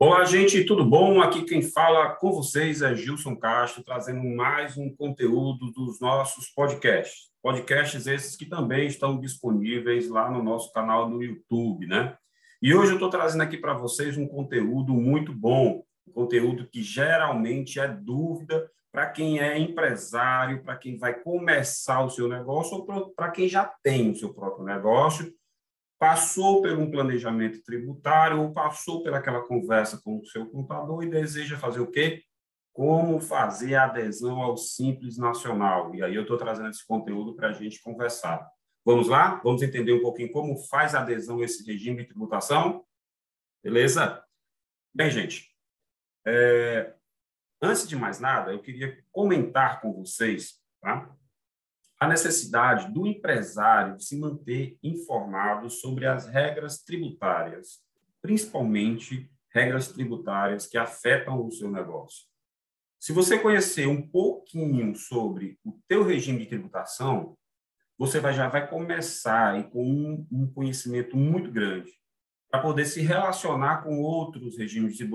Olá, gente, tudo bom? Aqui quem fala com vocês é Gilson Castro, trazendo mais um conteúdo dos nossos podcasts. Podcasts esses que também estão disponíveis lá no nosso canal no YouTube, né? E hoje eu estou trazendo aqui para vocês um conteúdo muito bom, um conteúdo que geralmente é dúvida para quem é empresário, para quem vai começar o seu negócio ou para quem já tem o seu próprio negócio passou por um planejamento tributário ou passou pelaquela conversa com o seu contador e deseja fazer o quê? Como fazer a adesão ao Simples Nacional. E aí eu estou trazendo esse conteúdo para a gente conversar. Vamos lá? Vamos entender um pouquinho como faz a adesão a esse regime de tributação? Beleza? Bem, gente, é... antes de mais nada, eu queria comentar com vocês tá? A necessidade do empresário se manter informado sobre as regras tributárias, principalmente regras tributárias que afetam o seu negócio. Se você conhecer um pouquinho sobre o teu regime de tributação, você vai, já vai começar e com um, um conhecimento muito grande para poder se relacionar com outros regimes de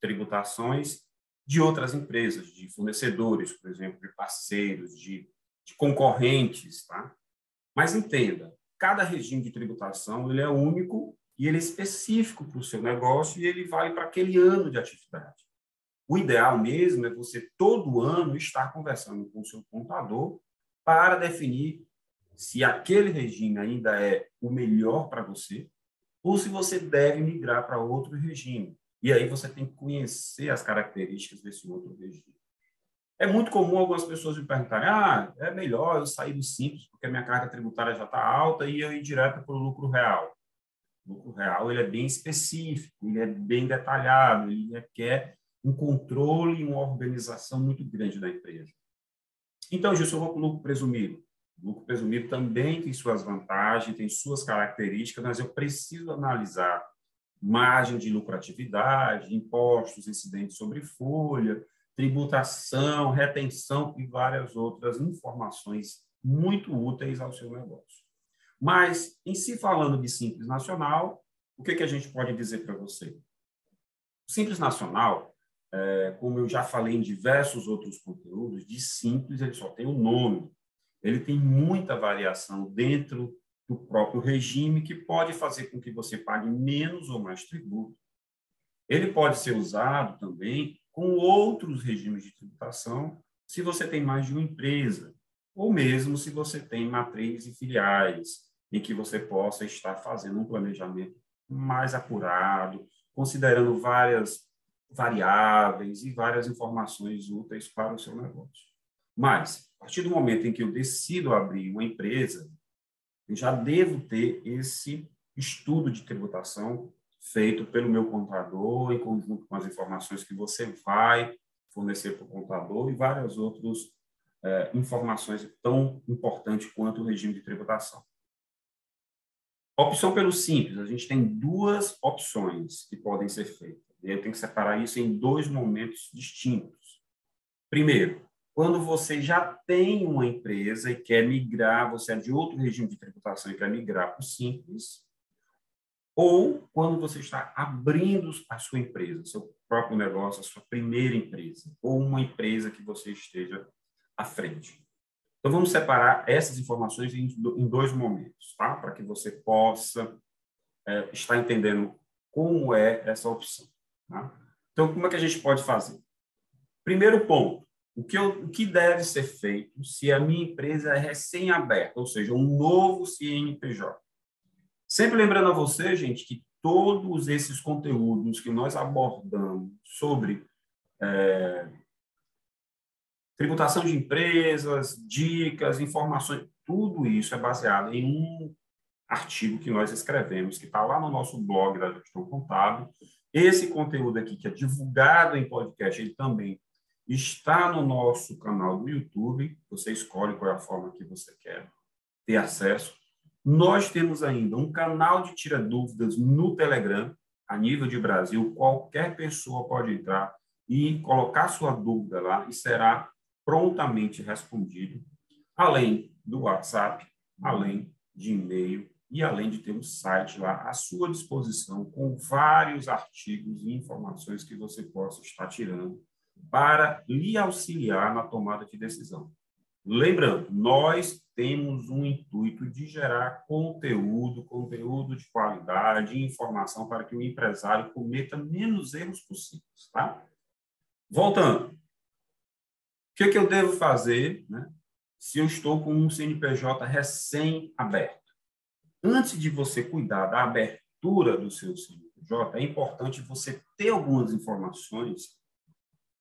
tributações de outras empresas, de fornecedores, por exemplo, de parceiros, de de concorrentes, tá? Mas entenda, cada regime de tributação ele é único e ele é específico para o seu negócio e ele vale para aquele ano de atividade. O ideal mesmo é você todo ano estar conversando com o seu contador para definir se aquele regime ainda é o melhor para você ou se você deve migrar para outro regime. E aí você tem que conhecer as características desse outro regime. É muito comum algumas pessoas me perguntarem: ah, é melhor eu sair do simples porque a minha carga tributária já está alta e eu ir direto para o lucro real. O lucro real ele é bem específico, ele é bem detalhado, ele requer um controle e uma organização muito grande da empresa. Então, Gilson, eu vou para o lucro presumido. O lucro presumido também tem suas vantagens, tem suas características, mas eu preciso analisar margem de lucratividade, impostos incidentes sobre folha, tributação, retenção e várias outras informações muito úteis ao seu negócio. Mas, em si falando de Simples Nacional, o que, que a gente pode dizer para você? Simples Nacional, é, como eu já falei em diversos outros conteúdos, de Simples ele só tem o um nome. Ele tem muita variação dentro do próprio regime que pode fazer com que você pague menos ou mais tributo. Ele pode ser usado também com outros regimes de tributação, se você tem mais de uma empresa, ou mesmo se você tem matrizes e filiais, em que você possa estar fazendo um planejamento mais apurado, considerando várias variáveis e várias informações úteis para o seu negócio. Mas, a partir do momento em que eu decido abrir uma empresa, eu já devo ter esse estudo de tributação feito pelo meu contador, em conjunto com as informações que você vai fornecer para o contador e várias outras é, informações tão importantes quanto o regime de tributação. Opção pelo simples, a gente tem duas opções que podem ser feitas. Eu tenho que separar isso em dois momentos distintos. Primeiro, quando você já tem uma empresa e quer migrar, você é de outro regime de tributação e quer migrar para o simples, ou quando você está abrindo a sua empresa, seu próprio negócio, a sua primeira empresa, ou uma empresa que você esteja à frente. Então, vamos separar essas informações em dois momentos, tá? Para que você possa é, estar entendendo como é essa opção. Tá? Então, como é que a gente pode fazer? Primeiro ponto, o que, eu, o que deve ser feito se a minha empresa é recém-aberta, ou seja, um novo CNPJ? Sempre lembrando a você, gente, que todos esses conteúdos que nós abordamos sobre é, tributação de empresas, dicas, informações, tudo isso é baseado em um artigo que nós escrevemos, que está lá no nosso blog da Gestão Contábil. Esse conteúdo aqui, que é divulgado em podcast, ele também está no nosso canal do YouTube. Você escolhe qual é a forma que você quer ter acesso. Nós temos ainda um canal de tira dúvidas no Telegram, a nível de Brasil. Qualquer pessoa pode entrar e colocar sua dúvida lá e será prontamente respondido, além do WhatsApp, além de e-mail e além de ter um site lá à sua disposição com vários artigos e informações que você possa estar tirando para lhe auxiliar na tomada de decisão. Lembrando, nós temos um intuito de gerar conteúdo, conteúdo de qualidade, informação para que o empresário cometa menos erros possíveis, tá? Voltando, o que, que eu devo fazer, né, se eu estou com um CNPJ recém-aberto? Antes de você cuidar da abertura do seu CNPJ, é importante você ter algumas informações,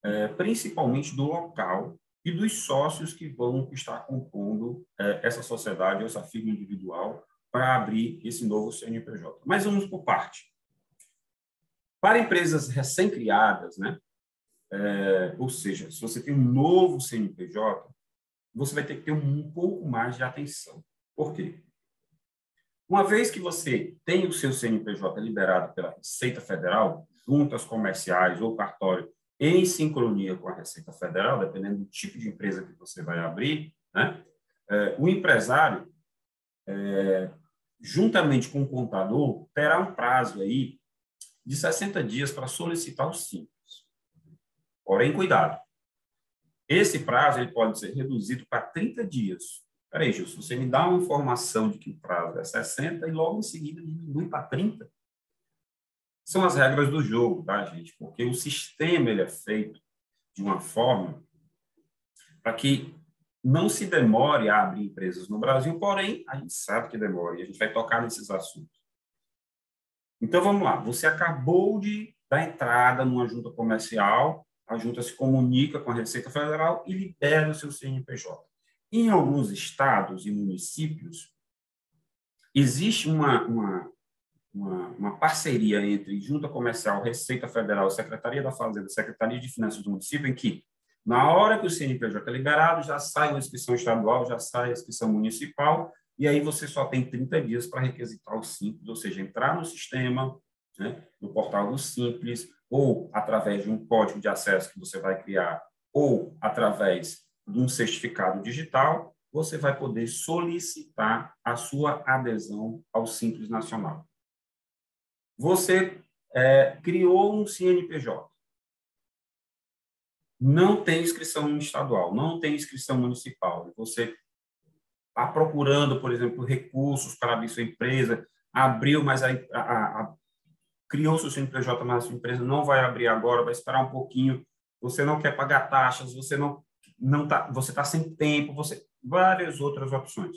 é, principalmente do local e dos sócios que vão estar compondo é, essa sociedade, essa firma individual, para abrir esse novo CNPJ. Mas vamos por parte. Para empresas recém-criadas, né? É, ou seja, se você tem um novo CNPJ, você vai ter que ter um pouco mais de atenção. Por quê? Uma vez que você tem o seu CNPJ liberado pela Receita Federal, juntas comerciais ou cartório em sincronia com a Receita Federal, dependendo do tipo de empresa que você vai abrir, né? É, o empresário, é, juntamente com o contador, terá um prazo aí de 60 dias para solicitar o simples. Porém, cuidado. Esse prazo ele pode ser reduzido para 30 dias. Peraí, Gilson, você me dá uma informação de que o prazo é 60 e logo em seguida diminui para 30 são as regras do jogo, tá, gente? Porque o sistema ele é feito de uma forma para que não se demore a abrir empresas no Brasil, porém, a gente sabe que demora e a gente vai tocar nesses assuntos. Então, vamos lá. Você acabou de dar entrada numa junta comercial, a junta se comunica com a Receita Federal e libera o seu CNPJ. Em alguns estados e municípios, existe uma, uma uma, uma, parceria entre Junta Comercial, Receita Federal, Secretaria da Fazenda, Secretaria de Finanças do município, em que, na hora que o CNPJ é liberado, já sai a inscrição estadual, já sai a inscrição municipal, e aí você só tem 30 dias para requisitar o Simples, ou seja, entrar no sistema, né, no portal do Simples, ou através de um código de acesso que você vai criar, ou através de um certificado digital, você vai poder solicitar a sua adesão ao Simples Nacional você é, criou um CNPJ. Não tem inscrição estadual, não tem inscrição municipal. Você está procurando, por exemplo, recursos para abrir sua empresa, abriu, mas a, a, a, criou seu CNPJ, mas a sua empresa não vai abrir agora, vai esperar um pouquinho. Você não quer pagar taxas, você não não tá, você está sem tempo, você várias outras opções.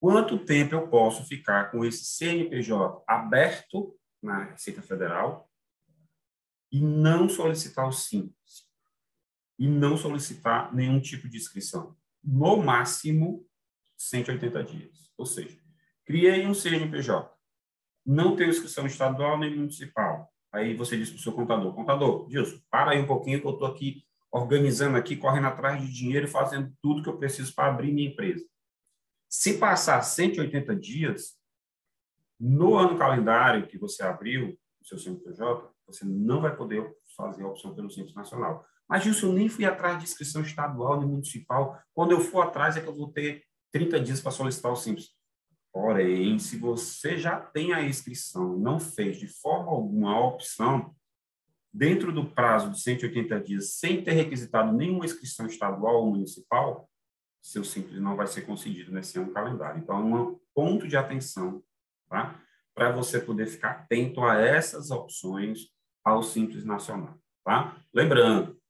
Quanto tempo eu posso ficar com esse CNPJ aberto na Receita Federal e não solicitar o Simples. E não solicitar nenhum tipo de inscrição. No máximo, 180 dias. Ou seja, criei um CNPJ, não tenho inscrição estadual nem municipal. Aí você diz para o seu contador, contador, Gilson, para aí um pouquinho que eu estou aqui organizando aqui, correndo atrás de dinheiro, fazendo tudo que eu preciso para abrir minha empresa. Se passar 180 dias, no ano calendário que você abriu o seu CNPJ, você não vai poder fazer a opção pelo Simples Nacional. Mas, Gilson, eu nem fui atrás de inscrição estadual nem municipal. Quando eu for atrás, é que eu vou ter 30 dias para solicitar o Simples. Porém, se você já tem a inscrição não fez de forma alguma a opção, dentro do prazo de 180 dias, sem ter requisitado nenhuma inscrição estadual ou municipal, seu Simples não vai ser concedido nesse ano calendário. Então, é um ponto de atenção tá? Para você poder ficar atento a essas opções ao Simples Nacional, tá? Lembrando,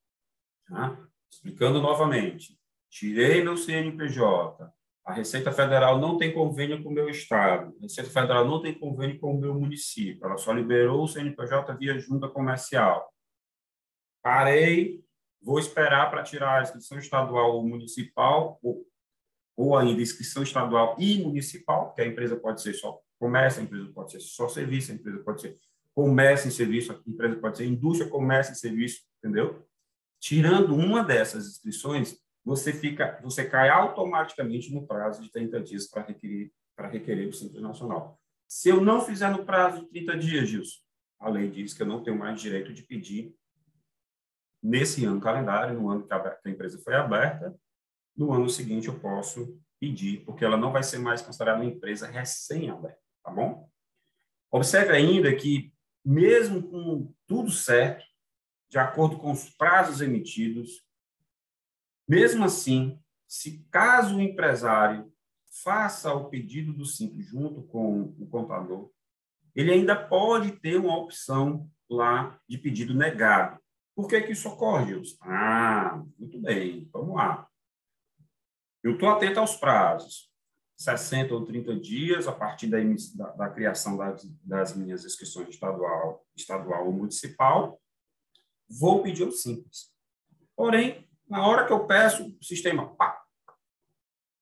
tá? explicando novamente, tirei meu CNPJ, a Receita Federal não tem convênio com o meu estado, a Receita Federal não tem convênio com o meu município, ela só liberou o CNPJ via junta comercial. Parei, vou esperar para tirar a inscrição estadual ou municipal, ou, ou ainda inscrição estadual e municipal, que a empresa pode ser só comércio, a empresa pode ser só serviço, a empresa pode ser comércio e serviço, a empresa pode ser indústria, comércio e serviço, entendeu? Tirando uma dessas inscrições, você fica, você cai automaticamente no prazo de 30 dias para requerer, para requerer o Simples Nacional. Se eu não fizer no prazo de 30 dias, Gilson, a lei diz que eu não tenho mais direito de pedir nesse ano calendário, no ano que a empresa foi aberta, no ano seguinte eu posso pedir, porque ela não vai ser mais considerada uma empresa recém-aberta. Tá bom? Observe ainda que, mesmo com tudo certo, de acordo com os prazos emitidos, mesmo assim, se caso o empresário faça o pedido do simples junto com o contador, ele ainda pode ter uma opção lá de pedido negado. Por que, que isso ocorre, Gilson? Ah, muito bem, vamos lá. Eu estou atento aos prazos. 60 ou 30 dias, a partir da, da, da criação das, das, minhas inscrições estadual, estadual ou municipal, vou pedir o simples. Porém, na hora que eu peço, o sistema, pá,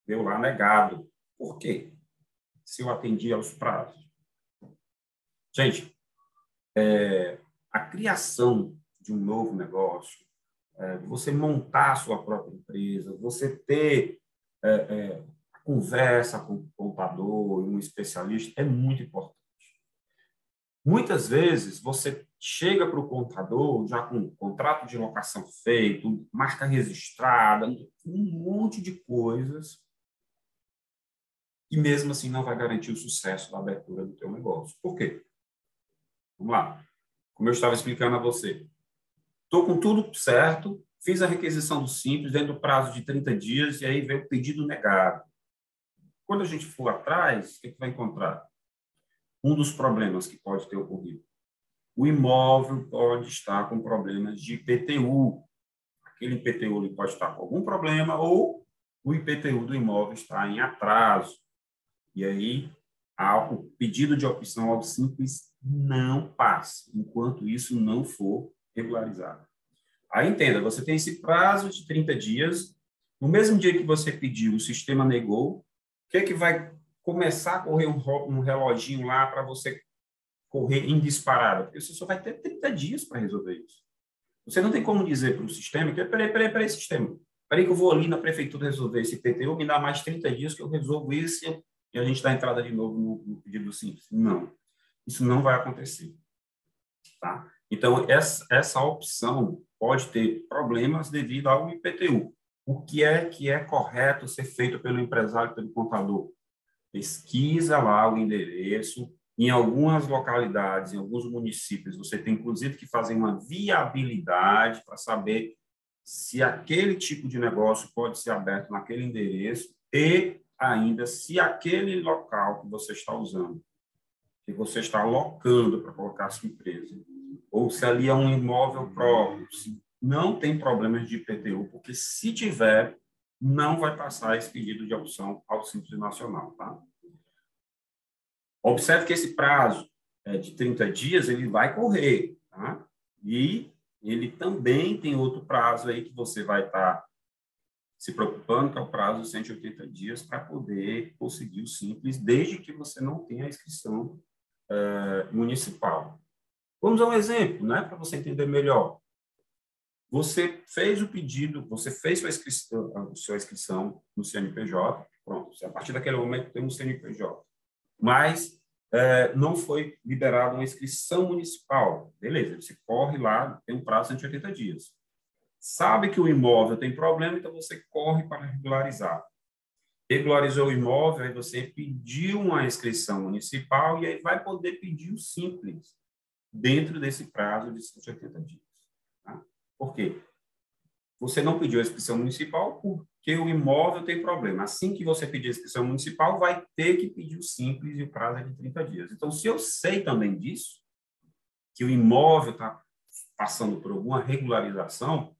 deu lá negado. Por quê? Se eu atendi aos prazos. Gente, é, a criação de um novo negócio, é, você montar a sua própria empresa, você ter é, é, conversa com o contador, um especialista, é muito importante. Muitas vezes você chega para o contador já com um contrato de locação feito, marca registrada, um monte de coisas, e mesmo assim não vai garantir o sucesso da abertura do teu negócio. Por quê? Vamos lá. Como eu estava explicando a você, estou com tudo certo, fiz a requisição do simples dentro do prazo de 30 dias e aí veio o pedido negado. Quando a gente for atrás, o que, que vai encontrar? Um dos problemas que pode ter ocorrido. O imóvel pode estar com problemas de IPTU. Aquele IPTU pode estar com algum problema ou o IPTU do imóvel está em atraso. E aí, o pedido de opção ao simples não passa, enquanto isso não for regularizado. Aí entenda, você tem esse prazo de 30 dias. No mesmo dia que você pediu, o sistema negou, que é que vai começar a correr um, um reloginho lá para você correr em disparada? Porque você só vai ter 30 dias para resolver isso. Você não tem como dizer para o sistema que, peraí, peraí, peraí, sistema, peraí que eu vou ali na prefeitura resolver esse PTU, me dá mais 30 dias que eu resolvo isso e a gente dá entrada de novo no, no pedido simples. Não, isso não vai acontecer. Tá? Então, essa, essa opção pode ter problemas devido ao IPTU o que é que é correto ser feito pelo empresário, pelo contador. Pesquisa lá o endereço. Em algumas localidades, em alguns municípios, você tem inclusive que fazer uma viabilidade para saber se aquele tipo de negócio pode ser aberto naquele endereço e ainda se aquele local que você está usando, que você está alocando para colocar a sua empresa, ou se ali é um imóvel próprio, se não tem problemas de IPTU, porque se tiver, não vai passar esse pedido de opção ao Simples Nacional. Tá? Observe que esse prazo é, de 30 dias ele vai correr. Tá? E ele também tem outro prazo aí que você vai estar tá se preocupando, que é o prazo de 180 dias, para poder conseguir o Simples, desde que você não tenha a inscrição uh, municipal. Vamos a um exemplo, né, para você entender melhor. Você fez o pedido, você fez sua inscrição, sua inscrição no CNPJ, pronto, a partir daquele momento tem um CNPJ. Mas é, não foi liberada uma inscrição municipal. Beleza, você corre lá, tem um prazo de 180 dias. Sabe que o imóvel tem problema, então você corre para regularizar. Regularizou o imóvel, aí você pediu uma inscrição municipal e aí vai poder pedir o simples dentro desse prazo de 180 dias. Por quê? Você não pediu a inscrição municipal porque o imóvel tem problema. Assim que você pedir a inscrição municipal, vai ter que pedir o simples e o prazo é de 30 dias. Então, se eu sei também disso, que o imóvel está passando por alguma regularização,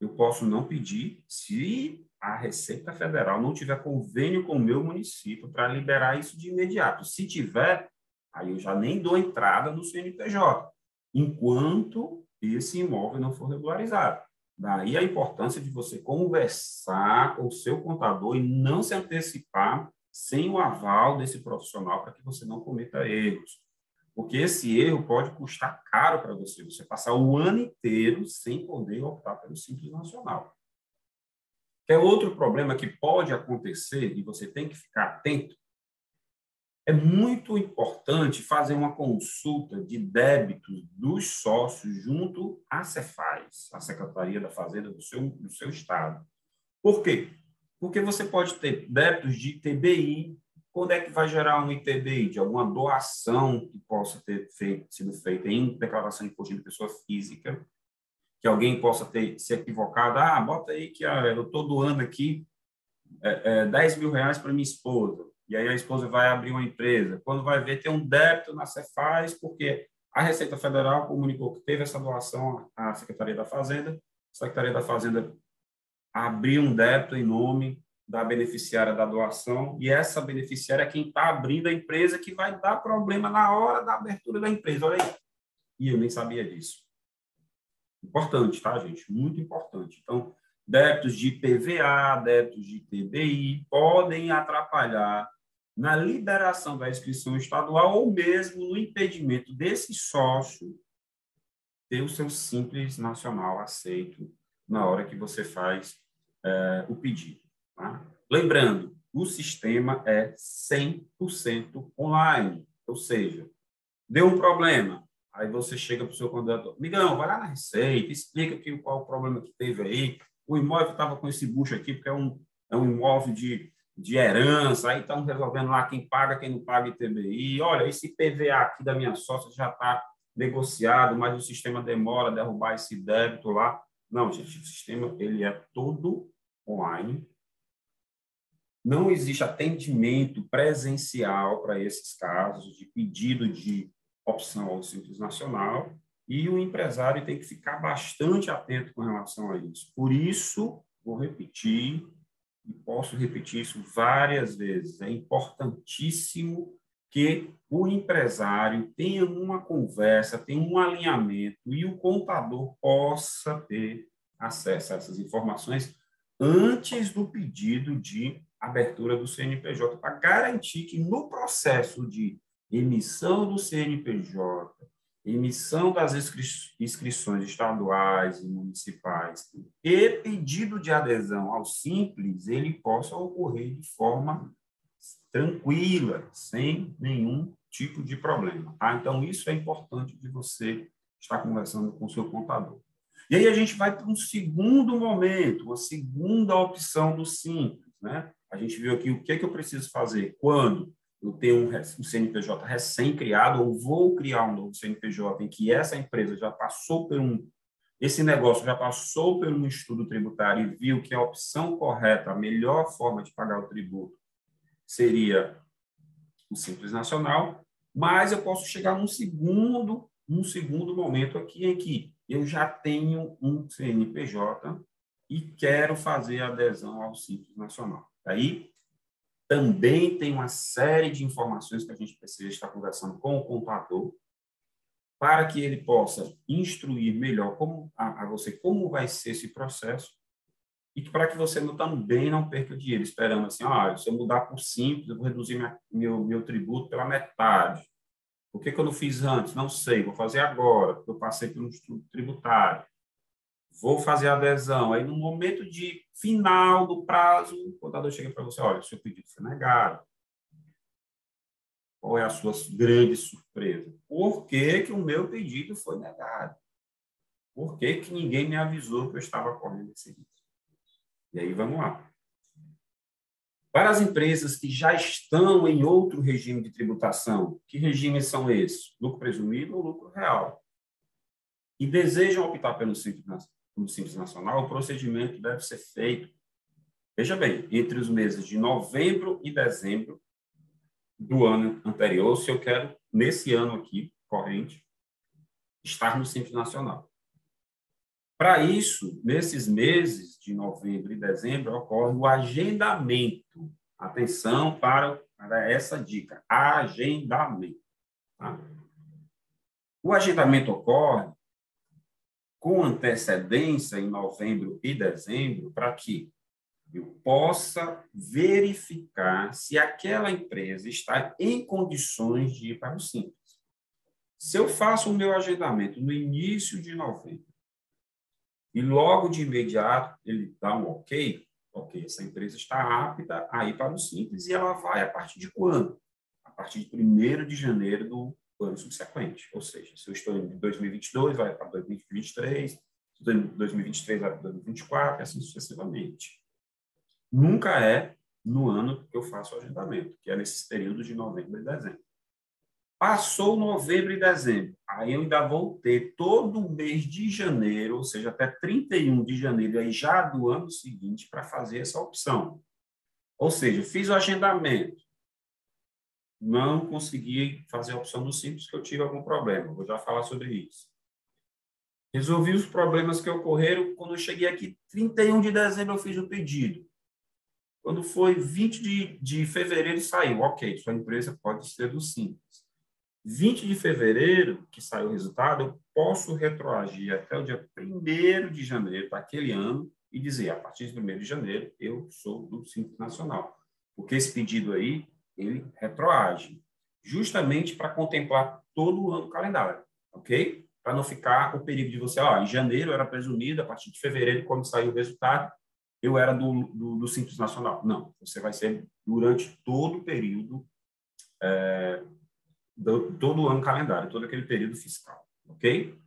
eu posso não pedir se a Receita Federal não tiver convênio com o meu município para liberar isso de imediato. Se tiver, aí eu já nem dou entrada no CNPJ, enquanto esse imóvel não for regularizado. Daí a importância de você conversar com o seu contador e não se antecipar sem o aval desse profissional para que você não cometa erros. Porque esse erro pode custar caro para você, você passar o ano inteiro sem poder optar pelo Simples Nacional. É outro problema que pode acontecer e você tem que ficar atento é muito importante fazer uma consulta de débitos dos sócios junto à Cefaz, a Secretaria da Fazenda do seu, do seu estado. Por quê? Porque você pode ter débitos de TBI quando é que vai gerar um ITBI de alguma doação que possa ter feito, sido feita em declaração de imposto de pessoa física, que alguém possa ter se equivocado, ah, bota aí que ah, eu estou doando aqui é, é, 10 mil reais para minha esposa, e aí a esposa vai abrir uma empresa. Quando vai ver, tem um débito na Cefaz, porque a Receita Federal comunicou que teve essa doação à Secretaria da Fazenda, a Secretaria da Fazenda abriu um débito em nome da beneficiária da doação, e essa beneficiária é quem está abrindo a empresa que vai dar problema na hora da abertura da empresa. Olha aí. E eu nem sabia disso. Importante, tá, gente? Muito importante. Então, débitos de PVA, débitos de TBI podem atrapalhar na liberação da inscrição estadual ou mesmo no impedimento desse sócio ter o seu simples nacional aceito na hora que você faz é, o pedido. Tá? Lembrando, o sistema é 100% online, ou seja, deu um problema, aí você chega para o seu contador, Migão, vai lá na Receita, explica que, qual o problema que teve aí, o imóvel estava com esse bucho aqui, porque é um, é um imóvel de, de herança, aí estão resolvendo lá quem paga, quem não paga ITBI, olha, esse PVA aqui da minha sócia já está negociado, mas o sistema demora a derrubar esse débito lá. Não, gente, o sistema ele é todo online, não existe atendimento presencial para esses casos de pedido de opção ao Simples Nacional e o empresário tem que ficar bastante atento com relação a isso. Por isso, vou repetir, e posso repetir isso várias vezes, é importantíssimo que o empresário tenha uma conversa, tenha um alinhamento e o contador possa ter acesso a essas informações antes do pedido de abertura do CNPJ, para garantir que no processo de emissão do CNPJ, emissão das inscrições estaduais e municipais e pedido de adesão ao Simples, ele possa ocorrer de forma tranquila, sem nenhum tipo de problema. Tá? Então, isso é importante de você estar conversando com o seu contador. E aí a gente vai para um segundo momento, uma segunda opção do Simples. Né? A gente viu aqui o que, é que eu preciso fazer quando eu tenho um, um CNPJ recém-criado ou vou criar um novo CNPJ em que essa empresa já passou por um esse negócio já passou por um estudo tributário e viu que a opção correta, a melhor forma de pagar o tributo seria o Simples Nacional, mas eu posso chegar num segundo, num segundo momento aqui em que eu já tenho um CNPJ e quero fazer adesão ao Simples Nacional. Aí também tem uma série de informações que a gente precisa estar conversando com o contador para que ele possa instruir melhor como, a, a você como vai ser esse processo e para que você não também não perca dinheiro esperando assim, ah, se eu mudar por simples, eu vou reduzir minha, meu, meu tributo pela metade. Por que, que eu não fiz antes? Não sei, vou fazer agora, porque eu passei pelo estudo tributário vou fazer a adesão. Aí, no momento de final do prazo, o contador chega para você, olha, seu pedido foi negado. Qual é a sua grande surpresa? Por que, que o meu pedido foi negado? Por que, que ninguém me avisou que eu estava correndo esse risco? E aí, vamos lá. Para as empresas que já estão em outro regime de tributação, que regimes são esses? Lucro presumido ou lucro real? E desejam optar pelo simples no Simples Nacional, o procedimento deve ser feito, veja bem, entre os meses de novembro e dezembro do ano anterior, se eu quero, nesse ano aqui, corrente, estar no Simples Nacional. Para isso, nesses meses de novembro e dezembro, ocorre o agendamento. Atenção para, para essa dica: agendamento. Tá? O agendamento ocorre com antecedência em novembro e dezembro para que eu possa verificar se aquela empresa está em condições de ir para o Simples. Se eu faço o meu agendamento no início de novembro e logo de imediato ele dá um ok, ok, essa empresa está apta a ir para o Simples e ela vai a partir de quando? A partir de 1 de janeiro do ano subsequente. Ou seja, se eu estou em 2022, vai para 2023, 2023 vai para 2024, e assim sucessivamente. Nunca é no ano que eu faço o agendamento, que é nesses períodos de novembro e dezembro. Passou novembro e dezembro, aí eu ainda vou ter todo o mês de janeiro, ou seja, até 31 de janeiro, aí já do ano seguinte, para fazer essa opção. Ou seja, fiz o agendamento, não consegui fazer a opção do simples, que eu tive algum problema, vou já falar sobre isso. Resolvi os problemas que ocorreram quando eu cheguei aqui, 31 de dezembro, eu fiz o pedido. Quando foi 20 de, de fevereiro, saiu. Ok, sua empresa pode ser do Simples. 20 de fevereiro, que saiu o resultado, eu posso retroagir até o dia 1 de janeiro daquele ano e dizer, a partir de 1 de janeiro, eu sou do Simples Nacional. Porque esse pedido aí, ele retroage, justamente para contemplar todo o ano calendário, ok? para não ficar o perigo de você, ó, em janeiro era presumido, a partir de fevereiro, quando saiu o resultado, eu era do, do, do Simples Nacional. Não, você vai ser durante todo o período, é, do, todo o ano calendário, todo aquele período fiscal, ok?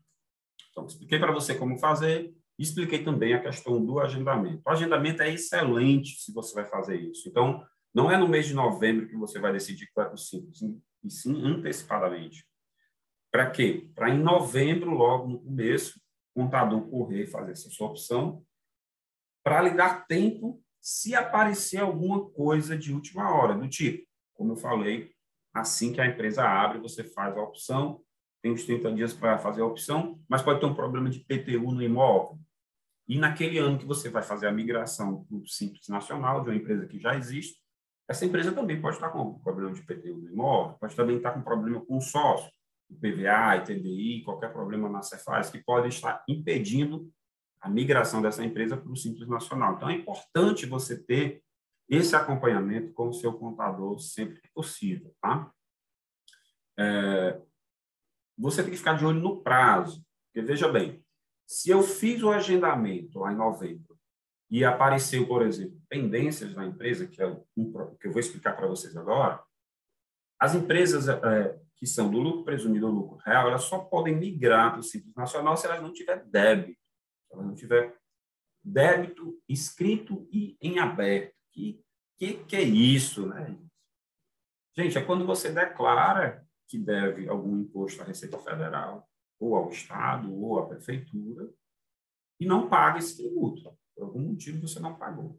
Então, expliquei para você como fazer, expliquei também a questão do agendamento. O agendamento é excelente se você vai fazer isso. Então, não é no mês de novembro que você vai decidir vai para o Simples, e sim antecipadamente. Para quê? Para em novembro, logo no começo, o contador correr fazer essa sua opção, para lhe dar tempo se aparecer alguma coisa de última hora, do tipo, como eu falei, assim que a empresa abre, você faz a opção, tem uns 30 dias para fazer a opção, mas pode ter um problema de PTU no imóvel. E naquele ano que você vai fazer a migração para o Simples Nacional, de uma empresa que já existe, essa empresa também pode estar com problema de PTU no imóvel, pode também estar com problema com o sócio. IPVA, ITDI, qualquer problema na Cefaz, que pode estar impedindo a migração dessa empresa para o Simples Nacional. Então, é importante você ter esse acompanhamento com o seu contador sempre que possível, tá? É, você tem que ficar de olho no prazo, porque, veja bem, se eu fiz o agendamento lá em novembro e apareceu, por exemplo, pendências na empresa, que, é um, que eu vou explicar para vocês agora, as empresas é, que são do lucro presumido ou lucro real, elas só podem migrar para o Simples Nacional se elas não tiver débito. Se elas não tiver débito escrito e em aberto. Que, que, que é isso, né? Gente, é quando você declara que deve algum imposto à Receita Federal, ou ao Estado, ou à Prefeitura, e não paga esse tributo. Por algum motivo você não pagou.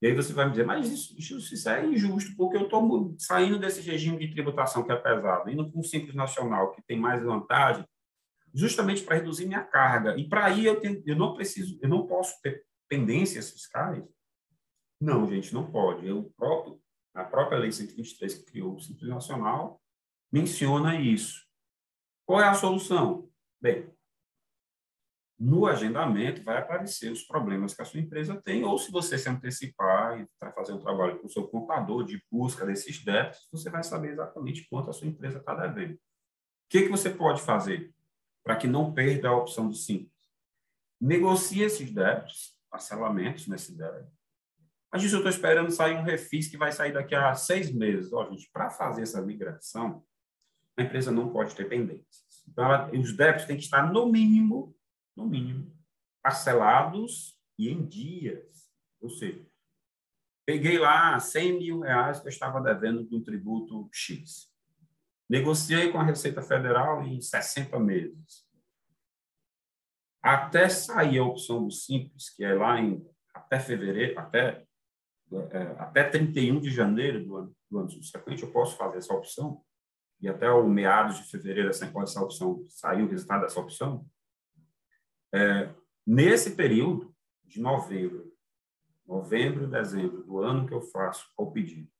E aí você vai me dizer, mas isso, isso, é injusto, porque eu estou saindo desse regime de tributação que é pesado, indo para um simples nacional, que tem mais vantagem, justamente para reduzir minha carga. E para aí eu, tenho, eu não preciso, eu não posso ter pendências fiscais? Não, gente, não pode. Eu próprio, a própria Lei 123 que criou o Simples Nacional menciona isso. Qual é a solução? Bem, no agendamento vai aparecer os problemas que a sua empresa tem, ou se você se antecipar e fazer um trabalho com o seu contador de busca desses débitos, você vai saber exatamente quanto a sua empresa está devendo. O que, que você pode fazer para que não perda a opção do simples? Negocie esses débitos, parcelamentos nesse débito. Mas isso eu estou esperando sair um refis que vai sair daqui a seis meses. Ó, gente, para fazer essa migração, a empresa não pode ter pendências. Então, ela, os débitos têm que estar, no mínimo, no mínimo, parcelados e em dias. Ou seja, peguei lá 100 mil reais que eu estava devendo do tributo X. Negociei com a Receita Federal em 60 meses. Até sair a opção do Simples, que é lá em até fevereiro, até, é, até 31 de janeiro do ano, do ano subsequente, eu posso fazer essa opção, e até o meados de fevereiro, essa, essa opção sair o resultado dessa opção, é, nesse período de novembro, novembro e dezembro do ano que eu faço o pedido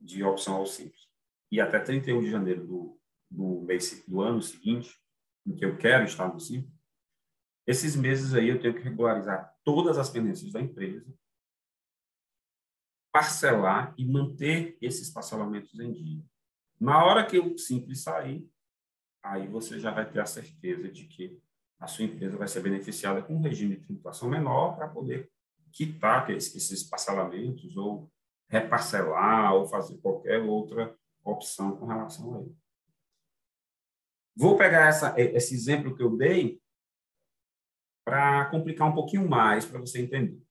de opção ao simples, e até 31 de janeiro do, do, mês, do ano seguinte, em que eu quero estar no simples, esses meses aí eu tenho que regularizar todas as pendências da empresa, parcelar e manter esses parcelamentos em dia. Na hora que o simples sair, aí você já vai ter a certeza de que a sua empresa vai ser beneficiada com um regime de tributação menor para poder quitar esses parcelamentos ou reparcelar ou fazer qualquer outra opção com relação a ele. Vou pegar essa, esse exemplo que eu dei para complicar um pouquinho mais para você entender.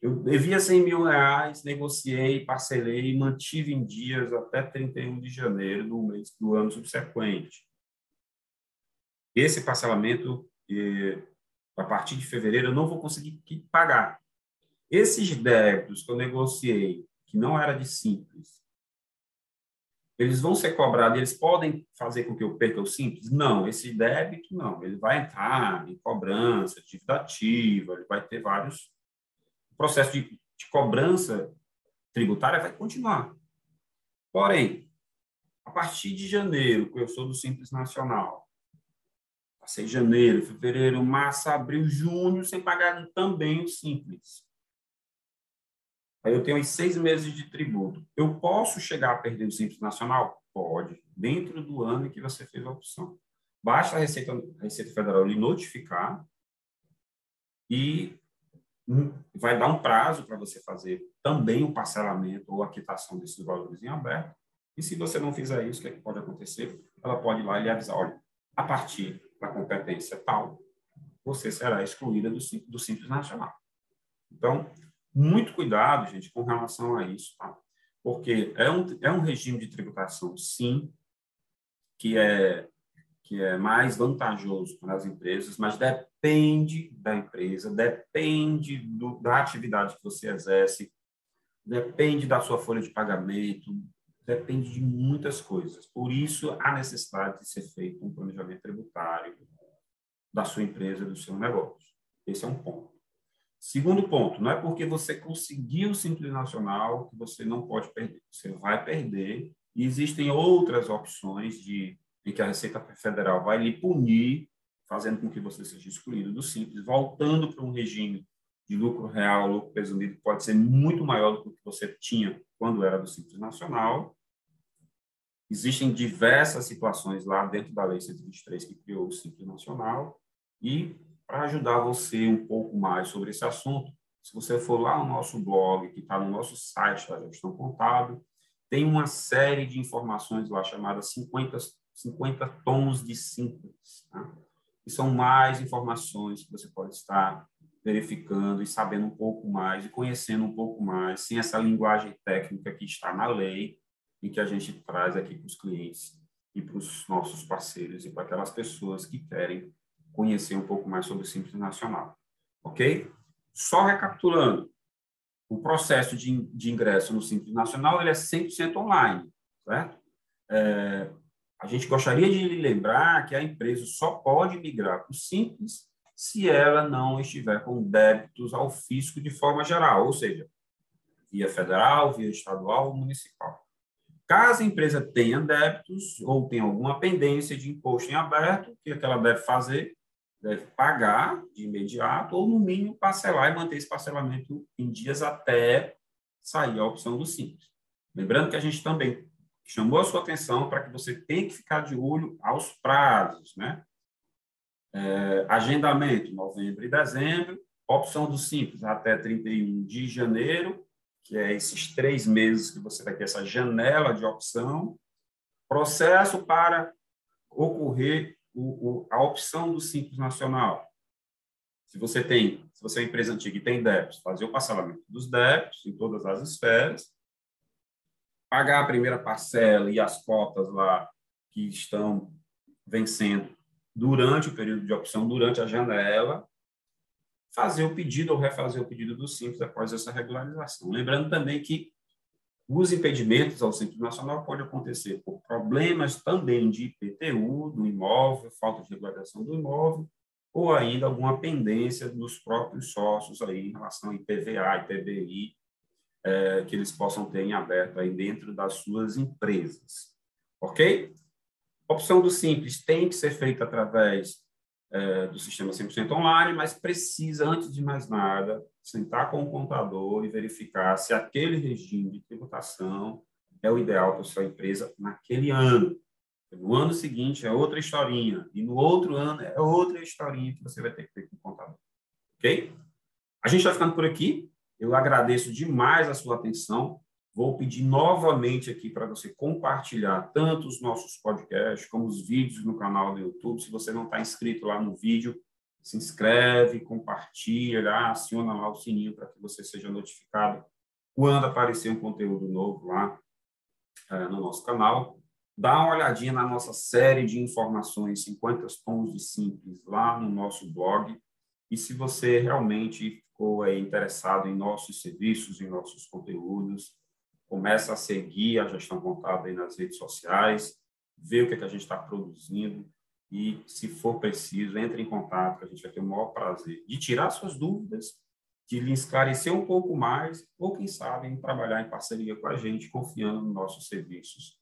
Eu devia 100 mil reais, negociei, parcelei mantive em dias até 31 de janeiro do mês do ano subsequente. Esse parcelamento, eh, a partir de fevereiro, eu não vou conseguir pagar. Esses débitos que eu negociei, que não era de simples, eles vão ser cobrados, eles podem fazer com que eu perca o simples? Não, esse débito não, ele vai entrar em cobrança, dívida ativa, ele vai ter vários. O processo de, de cobrança tributária vai continuar. Porém, a partir de janeiro, que eu sou do Simples Nacional, passei janeiro, fevereiro, março, abril, junho, sem pagar também o Simples. Aí eu tenho seis meses de tributo. Eu posso chegar a perder o Simples Nacional? Pode, dentro do ano que você fez a opção. Basta a Receita, a Receita Federal lhe notificar e vai dar um prazo para você fazer também o parcelamento ou a quitação desses valores em aberto. E se você não fizer isso, o que, é que pode acontecer? Ela pode ir lá e lhe avisar, olha, a partir da competência tal, você será excluída do, do Simples Nacional. Então, muito cuidado, gente, com relação a isso, tá? Porque é um, é um regime de tributação, sim, que é, que é mais vantajoso para as empresas, mas depende da empresa, depende do, da atividade que você exerce, depende da sua folha de pagamento, depende de muitas coisas. Por isso, a necessidade de ser feito um planejamento tributário da sua empresa, do seu negócio. Esse é um ponto. Segundo ponto, não é porque você conseguiu o Simples Nacional que você não pode perder. Você vai perder e existem outras opções de em que a Receita Federal vai lhe punir, fazendo com que você seja excluído do Simples, voltando para um regime de lucro real, lucro presumido, pode ser muito maior do que você tinha quando era do Simples Nacional. Existem diversas situações lá dentro da Lei 123 que criou o Simples Nacional e para ajudar você um pouco mais sobre esse assunto, se você for lá no nosso blog, que está no nosso site da Gestão Contábil, tem uma série de informações lá chamadas 50, 50 tons de simples. Tá? E são mais informações que você pode estar verificando e sabendo um pouco mais e conhecendo um pouco mais, sem essa linguagem técnica que está na lei e que a gente traz aqui para os clientes e para os nossos parceiros e para aquelas pessoas que querem conhecer um pouco mais sobre o Simples Nacional. Ok? Só recapitulando, o processo de, de ingresso no Simples Nacional ele é 100% online, certo? É, a gente gostaria de lembrar que a empresa só pode migrar para o Simples se ela não estiver com débitos ao fisco de forma geral, ou seja, via federal, via estadual ou municipal. Caso a empresa tenha débitos ou tenha alguma pendência de imposto em aberto, o que, é que ela deve fazer? deve pagar de imediato ou, no mínimo, parcelar e manter esse parcelamento em dias até sair a opção do Simples. Lembrando que a gente também chamou a sua atenção para que você tenha que ficar de olho aos prazos, né? É, agendamento, novembro e dezembro, opção do Simples até 31 de janeiro, que é esses três meses que você vai ter essa janela de opção, processo para ocorrer o, o, a opção do Simples Nacional. Se você tem, se você é empresa antiga e tem débitos, fazer o parcelamento dos débitos em todas as esferas, pagar a primeira parcela e as cotas lá que estão vencendo durante o período de opção, durante a janela, fazer o pedido ou refazer o pedido do Simples após essa regularização. Lembrando também que os impedimentos ao Simples Nacional podem acontecer por problemas também de IPTU do imóvel, falta de regularização do imóvel, ou ainda alguma pendência dos próprios sócios aí em relação a IPVA, IPVI, é, que eles possam ter em aberto aí dentro das suas empresas. Ok? A opção do Simples tem que ser feita através é, do sistema 100% online, mas precisa, antes de mais nada, sentar com o contador e verificar se aquele regime de tributação é o ideal para a sua empresa naquele ano. No ano seguinte é outra historinha, e no outro ano é outra historinha que você vai ter que ter com o contador. Ok? A gente está ficando por aqui. Eu agradeço demais a sua atenção. Vou pedir novamente aqui para você compartilhar tanto os nossos podcasts como os vídeos no canal do YouTube. Se você não está inscrito lá no vídeo, se inscreve, compartilha, aciona lá o sininho para que você seja notificado quando aparecer um conteúdo novo lá é, no nosso canal. Dá uma olhadinha na nossa série de informações 50 tons de simples lá no nosso blog. E se você realmente ficou aí interessado em nossos serviços, em nossos conteúdos, começa a seguir a gestão contábil nas redes sociais, ver o que, é que a gente está produzindo e, se for preciso, entre em contato, que a gente vai ter o maior prazer de tirar suas dúvidas, de lhe esclarecer um pouco mais, ou, quem sabe, trabalhar em parceria com a gente, confiando nos nossos serviços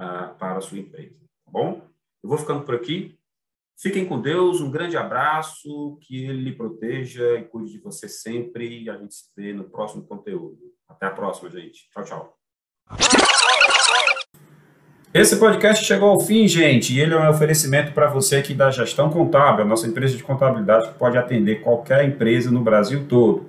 uh, para a sua empresa. Tá bom? Eu vou ficando por aqui. Fiquem com Deus, um grande abraço, que Ele lhe proteja e cuide de você sempre. E a gente se vê no próximo conteúdo. Até a próxima, gente. Tchau, tchau. Esse podcast chegou ao fim, gente, e ele é um oferecimento para você aqui da Gestão Contábil, a nossa empresa de contabilidade que pode atender qualquer empresa no Brasil todo.